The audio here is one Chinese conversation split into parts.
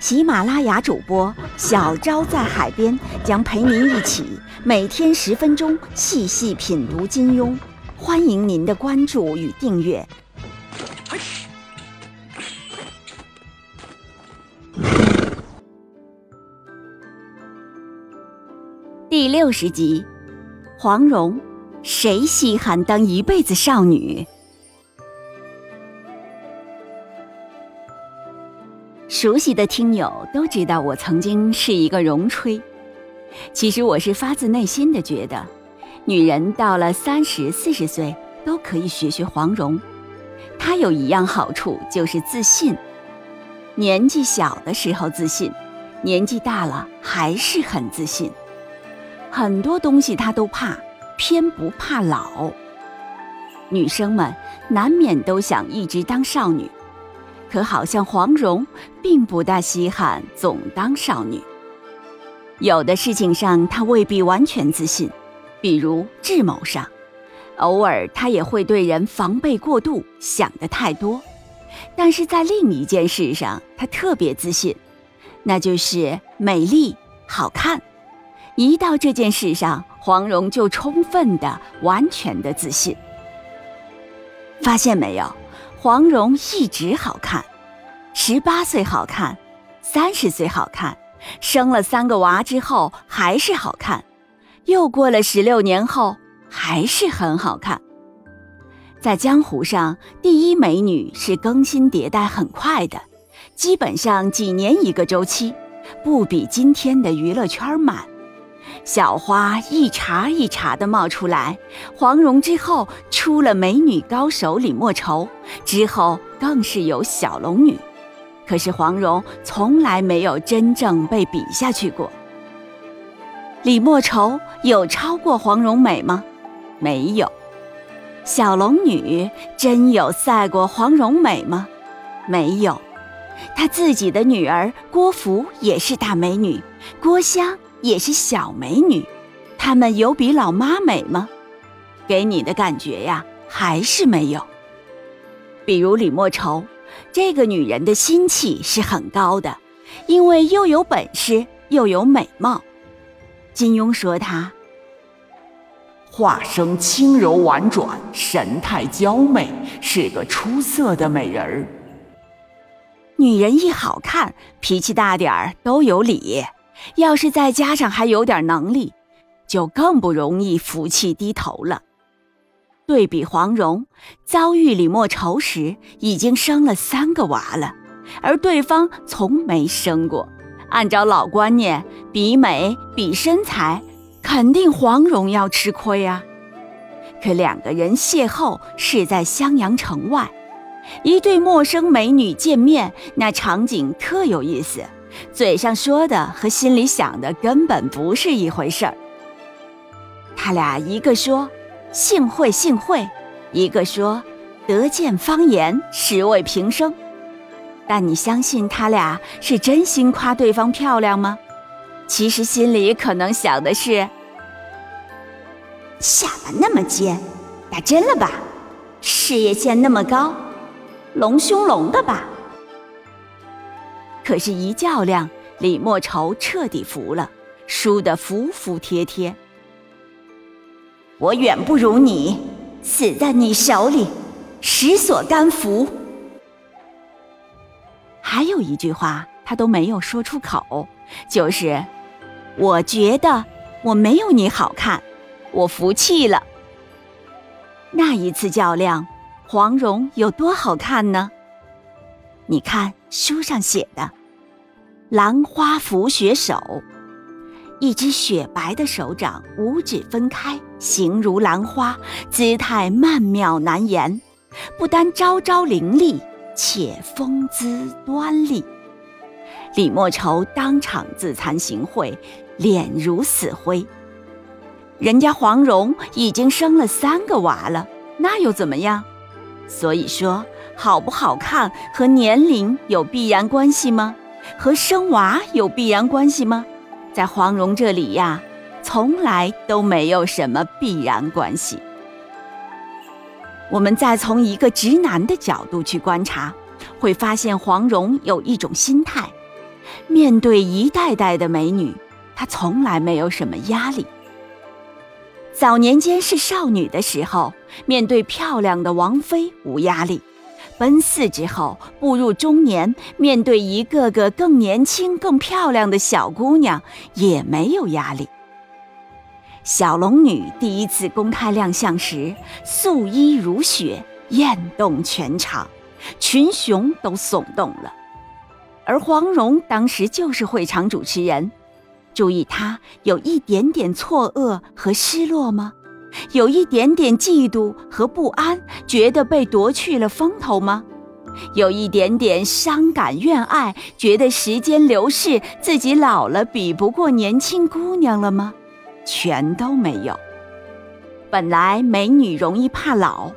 喜马拉雅主播小昭在海边将陪您一起每天十分钟细细品读金庸，欢迎您的关注与订阅。第六十集，黄蓉，谁稀罕当一辈子少女？熟悉的听友都知道，我曾经是一个容吹。其实我是发自内心的觉得，女人到了三十四十岁都可以学学黄蓉。她有一样好处，就是自信。年纪小的时候自信，年纪大了还是很自信。很多东西她都怕，偏不怕老。女生们难免都想一直当少女。可好像黄蓉并不大稀罕总当少女，有的事情上她未必完全自信，比如智谋上，偶尔她也会对人防备过度，想的太多。但是在另一件事上，她特别自信，那就是美丽好看。一到这件事上，黄蓉就充分的、完全的自信。发现没有？黄蓉一直好看，十八岁好看，三十岁好看，生了三个娃之后还是好看，又过了十六年后还是很好看。在江湖上，第一美女是更新迭代很快的，基本上几年一个周期，不比今天的娱乐圈慢。小花一茬一茬的冒出来，黄蓉之后出了美女高手李莫愁，之后更是有小龙女，可是黄蓉从来没有真正被比下去过。李莫愁有超过黄蓉美吗？没有。小龙女真有赛过黄蓉美吗？没有。她自己的女儿郭芙也是大美女，郭襄。也是小美女，她们有比老妈美吗？给你的感觉呀，还是没有。比如李莫愁，这个女人的心气是很高的，因为又有本事又有美貌。金庸说她化生轻柔婉转，神态娇媚，是个出色的美人儿。女人一好看，脾气大点儿都有理。要是再加上还有点能力，就更不容易服气低头了。对比黄蓉遭遇李莫愁时，已经生了三个娃了，而对方从没生过。按照老观念，比美比身材，肯定黄蓉要吃亏啊。可两个人邂逅是在襄阳城外，一对陌生美女见面，那场景特有意思。嘴上说的和心里想的根本不是一回事儿。他俩一个说“幸会幸会”，一个说“得见芳颜，十味平生”。但你相信他俩是真心夸对方漂亮吗？其实心里可能想的是：下巴那么尖，打针了吧？事业线那么高，隆胸隆的吧？可是，一较量，李莫愁彻底服了，输得服服帖帖。我远不如你，死在你手里，实所甘服。还有一句话，他都没有说出口，就是我觉得我没有你好看，我服气了。那一次较量，黄蓉有多好看呢？你看书上写的。兰花拂雪手，一只雪白的手掌，五指分开，形如兰花，姿态曼妙难言。不单招招凌厉，且风姿端丽。李莫愁当场自惭形秽，脸如死灰。人家黄蓉已经生了三个娃了，那又怎么样？所以说，好不好看和年龄有必然关系吗？和生娃有必然关系吗？在黄蓉这里呀，从来都没有什么必然关系。我们再从一个直男的角度去观察，会发现黄蓉有一种心态：面对一代代的美女，她从来没有什么压力。早年间是少女的时候，面对漂亮的王妃无压力；奔四之后，步入中年，面对一个个更年轻、更漂亮的小姑娘，也没有压力。小龙女第一次公开亮相时，素衣如雪，艳动全场，群雄都耸动了。而黄蓉当时就是会场主持人。注意，她有一点点错愕和失落吗？有一点点嫉妒和不安，觉得被夺去了风头吗？有一点点伤感怨爱，觉得时间流逝，自己老了，比不过年轻姑娘了吗？全都没有。本来美女容易怕老。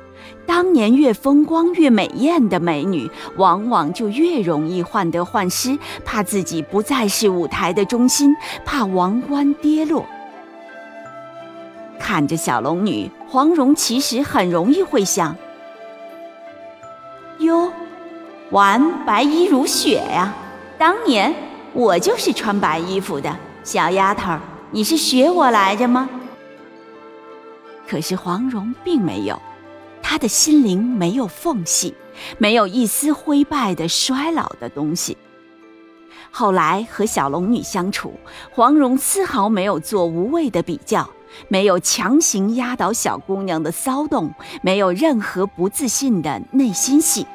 当年越风光越美艳的美女，往往就越容易患得患失，怕自己不再是舞台的中心，怕王冠跌落。看着小龙女，黄蓉其实很容易会想：哟，玩白衣如雪呀！当年我就是穿白衣服的小丫头，你是学我来着吗？可是黄蓉并没有。她的心灵没有缝隙，没有一丝灰败的衰老的东西。后来和小龙女相处，黄蓉丝毫没有做无谓的比较，没有强行压倒小姑娘的骚动，没有任何不自信的内心戏。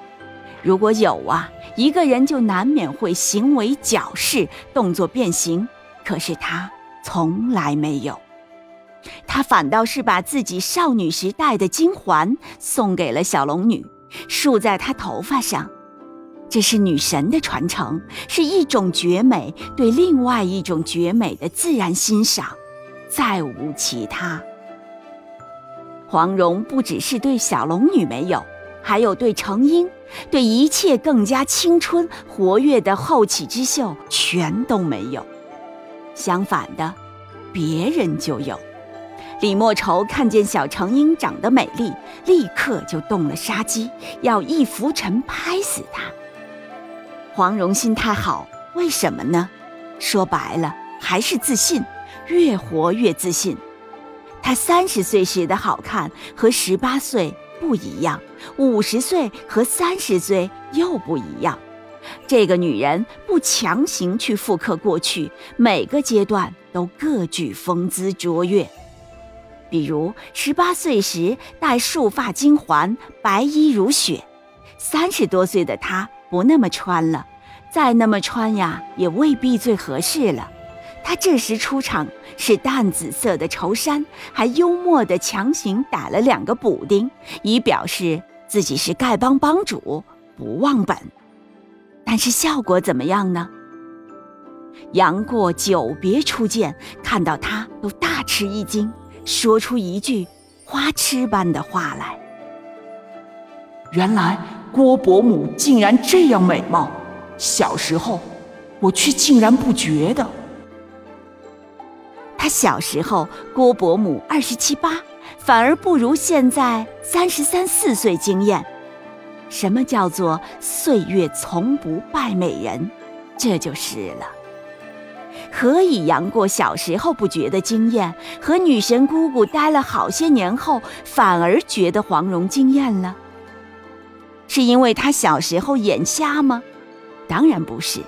如果有啊，一个人就难免会行为矫饰，动作变形。可是他从来没有。他反倒是把自己少女时代的金环送给了小龙女，束在她头发上。这是女神的传承，是一种绝美对另外一种绝美的自然欣赏，再无其他。黄蓉不只是对小龙女没有，还有对程英，对一切更加青春活跃的后起之秀全都没有。相反的，别人就有。李莫愁看见小程英长得美丽，立刻就动了杀机，要一拂尘拍死她。黄蓉心态好，为什么呢？说白了，还是自信，越活越自信。她三十岁时的好看和十八岁不一样，五十岁和三十岁又不一样。这个女人不强行去复刻过去，每个阶段都各具风姿卓越。比如十八岁时戴束发金环，白衣如雪；三十多岁的她不那么穿了，再那么穿呀，也未必最合适了。他这时出场是淡紫色的绸衫，还幽默地强行打了两个补丁，以表示自己是丐帮帮主，不忘本。但是效果怎么样呢？杨过久别初见，看到他都大吃一惊。说出一句花痴般的话来。原来郭伯母竟然这样美貌，小时候我却竟然不觉得。小时候郭伯母二十七八，反而不如现在三十三四岁惊艳。什么叫做岁月从不败美人？这就是了。何以杨过小时候不觉得惊艳，和女神姑姑待了好些年后，反而觉得黄蓉惊艳了？是因为他小时候眼瞎吗？当然不是。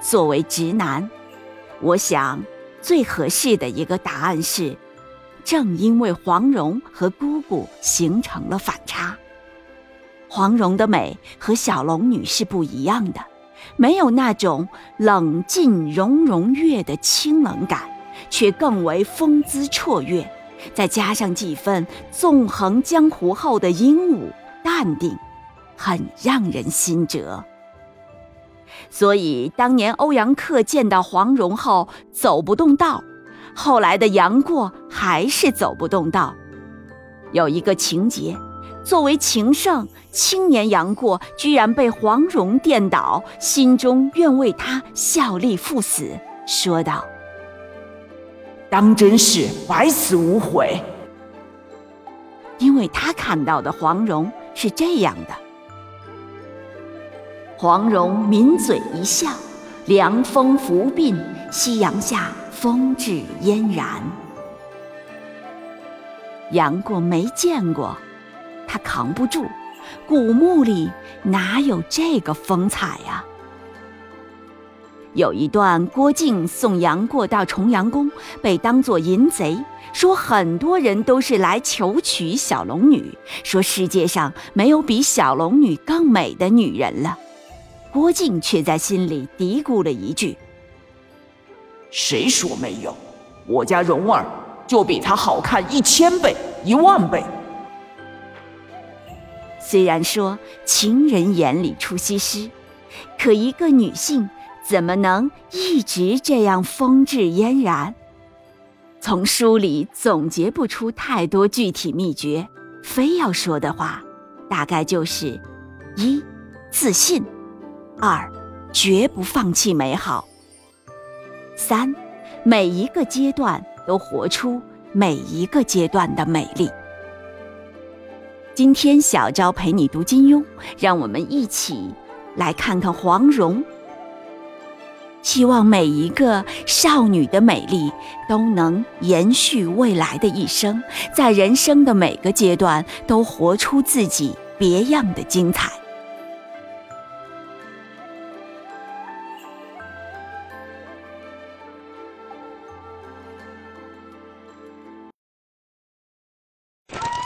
作为直男，我想最合适的一个答案是：正因为黄蓉和姑姑形成了反差，黄蓉的美和小龙女是不一样的。没有那种冷静融融月的清冷感，却更为风姿绰约，再加上几分纵横江湖后的英武淡定，很让人心折。所以当年欧阳克见到黄蓉后走不动道，后来的杨过还是走不动道。有一个情节，作为情圣，青年杨过居然被黄蓉电倒，心中愿为他效力赴死，说道：“当真是百死无悔。”因为他看到的黄蓉是这样的：黄蓉抿嘴一笑，凉风拂鬓，夕阳下风致嫣然。杨过没见过，他扛不住，古墓里哪有这个风采呀？有一段，郭靖送杨过到重阳宫，被当作淫贼，说很多人都是来求娶小龙女，说世界上没有比小龙女更美的女人了。郭靖却在心里嘀咕了一句：“谁说没有？我家蓉儿。”就比她好看一千倍、一万倍。虽然说情人眼里出西施，可一个女性怎么能一直这样风致嫣然？从书里总结不出太多具体秘诀，非要说的话，大概就是：一、自信；二、绝不放弃美好；三、每一个阶段。都活出每一个阶段的美丽。今天小昭陪你读金庸，让我们一起来看看黄蓉。希望每一个少女的美丽都能延续未来的一生，在人生的每个阶段都活出自己别样的精彩。